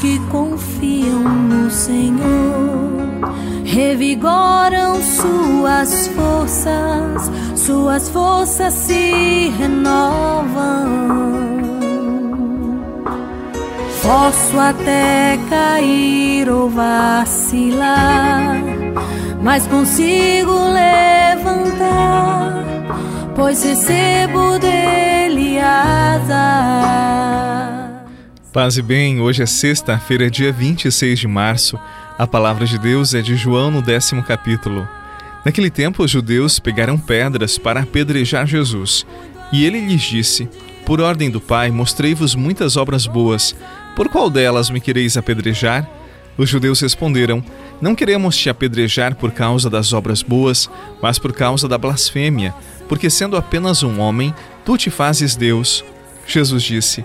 que confiam no Senhor revigoram suas forças, suas forças se renovam. Posso até cair ou vacilar, mas consigo levantar, pois recebo dele asas. Paz e bem, hoje é sexta-feira, dia 26 de março. A palavra de Deus é de João no décimo capítulo. Naquele tempo, os judeus pegaram pedras para apedrejar Jesus. E ele lhes disse: Por ordem do Pai, mostrei-vos muitas obras boas por qual delas me quereis apedrejar? Os judeus responderam: Não queremos te apedrejar por causa das obras boas, mas por causa da blasfêmia, porque sendo apenas um homem, tu te fazes Deus. Jesus disse: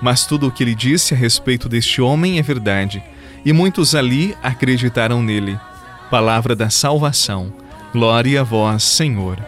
mas tudo o que ele disse a respeito deste homem é verdade. E muitos ali acreditaram nele. Palavra da salvação. Glória a vós, Senhor.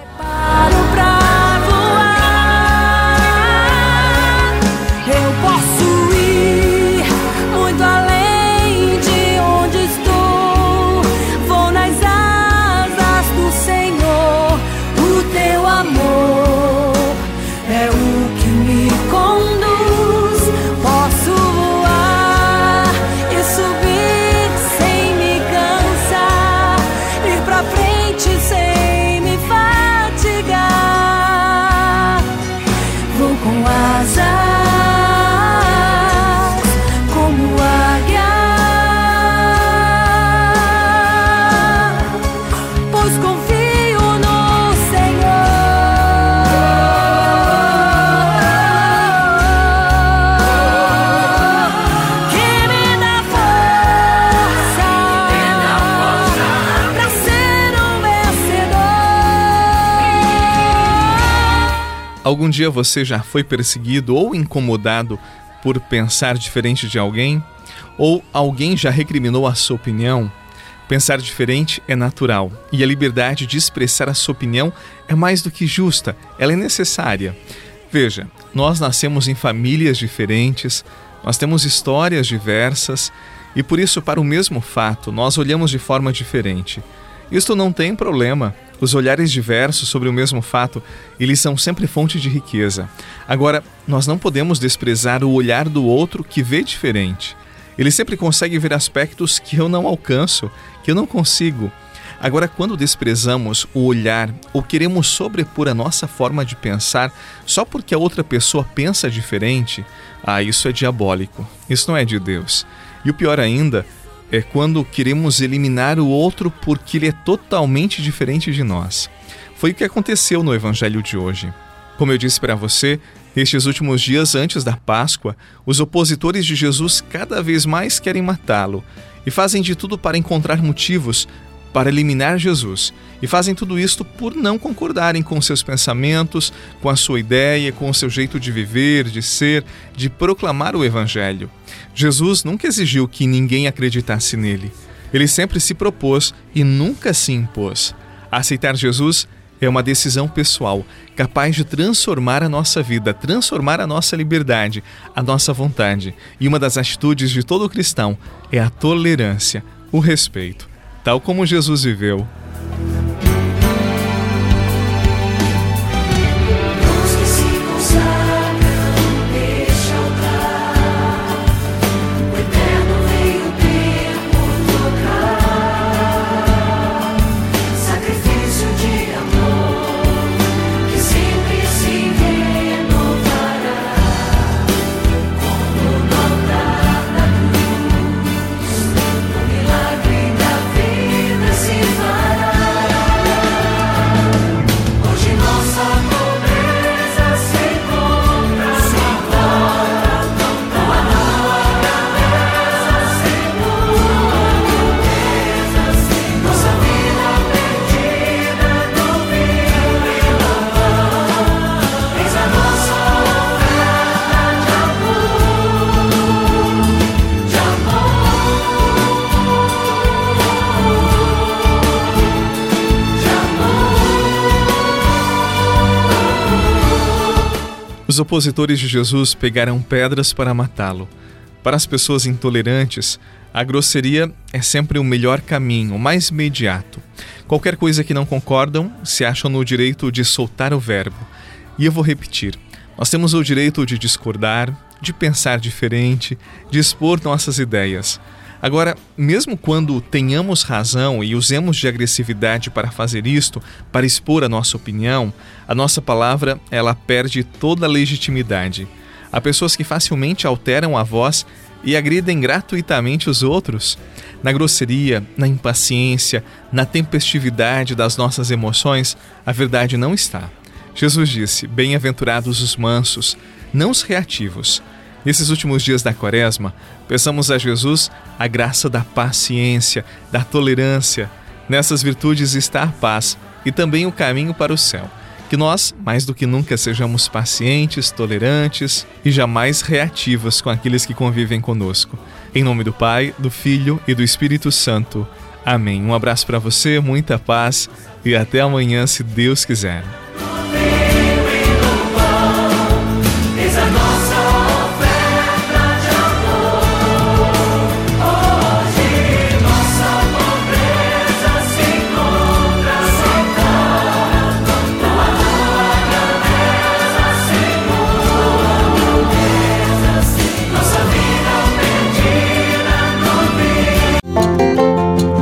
Algum dia você já foi perseguido ou incomodado por pensar diferente de alguém? Ou alguém já recriminou a sua opinião? Pensar diferente é natural e a liberdade de expressar a sua opinião é mais do que justa, ela é necessária. Veja, nós nascemos em famílias diferentes, nós temos histórias diversas e por isso, para o mesmo fato, nós olhamos de forma diferente. Isto não tem problema. Os olhares diversos sobre o mesmo fato, eles são sempre fonte de riqueza. Agora, nós não podemos desprezar o olhar do outro que vê diferente. Ele sempre consegue ver aspectos que eu não alcanço, que eu não consigo. Agora, quando desprezamos o olhar ou queremos sobrepor a nossa forma de pensar só porque a outra pessoa pensa diferente, ah, isso é diabólico. Isso não é de Deus. E o pior ainda é quando queremos eliminar o outro porque ele é totalmente diferente de nós. Foi o que aconteceu no evangelho de hoje. Como eu disse para você, nestes últimos dias antes da Páscoa, os opositores de Jesus cada vez mais querem matá-lo e fazem de tudo para encontrar motivos para eliminar Jesus. E fazem tudo isto por não concordarem com seus pensamentos, com a sua ideia, com o seu jeito de viver, de ser, de proclamar o Evangelho. Jesus nunca exigiu que ninguém acreditasse nele. Ele sempre se propôs e nunca se impôs. Aceitar Jesus é uma decisão pessoal, capaz de transformar a nossa vida, transformar a nossa liberdade, a nossa vontade. E uma das atitudes de todo cristão é a tolerância, o respeito tal como Jesus viveu. Os opositores de Jesus pegaram pedras para matá-lo. Para as pessoas intolerantes, a grosseria é sempre o melhor caminho, o mais imediato. Qualquer coisa que não concordam, se acham no direito de soltar o verbo. E eu vou repetir: nós temos o direito de discordar, de pensar diferente, de expor nossas ideias. Agora, mesmo quando tenhamos razão e usemos de agressividade para fazer isto, para expor a nossa opinião, a nossa palavra ela perde toda a legitimidade. Há pessoas que facilmente alteram a voz e agridem gratuitamente os outros. Na grosseria, na impaciência, na tempestividade das nossas emoções, a verdade não está. Jesus disse: Bem-aventurados os mansos, não os reativos. Nesses últimos dias da Quaresma, peçamos a Jesus a graça da paciência, da tolerância. Nessas virtudes está a paz e também o caminho para o céu. Que nós, mais do que nunca, sejamos pacientes, tolerantes e jamais reativos com aqueles que convivem conosco. Em nome do Pai, do Filho e do Espírito Santo. Amém. Um abraço para você, muita paz e até amanhã, se Deus quiser.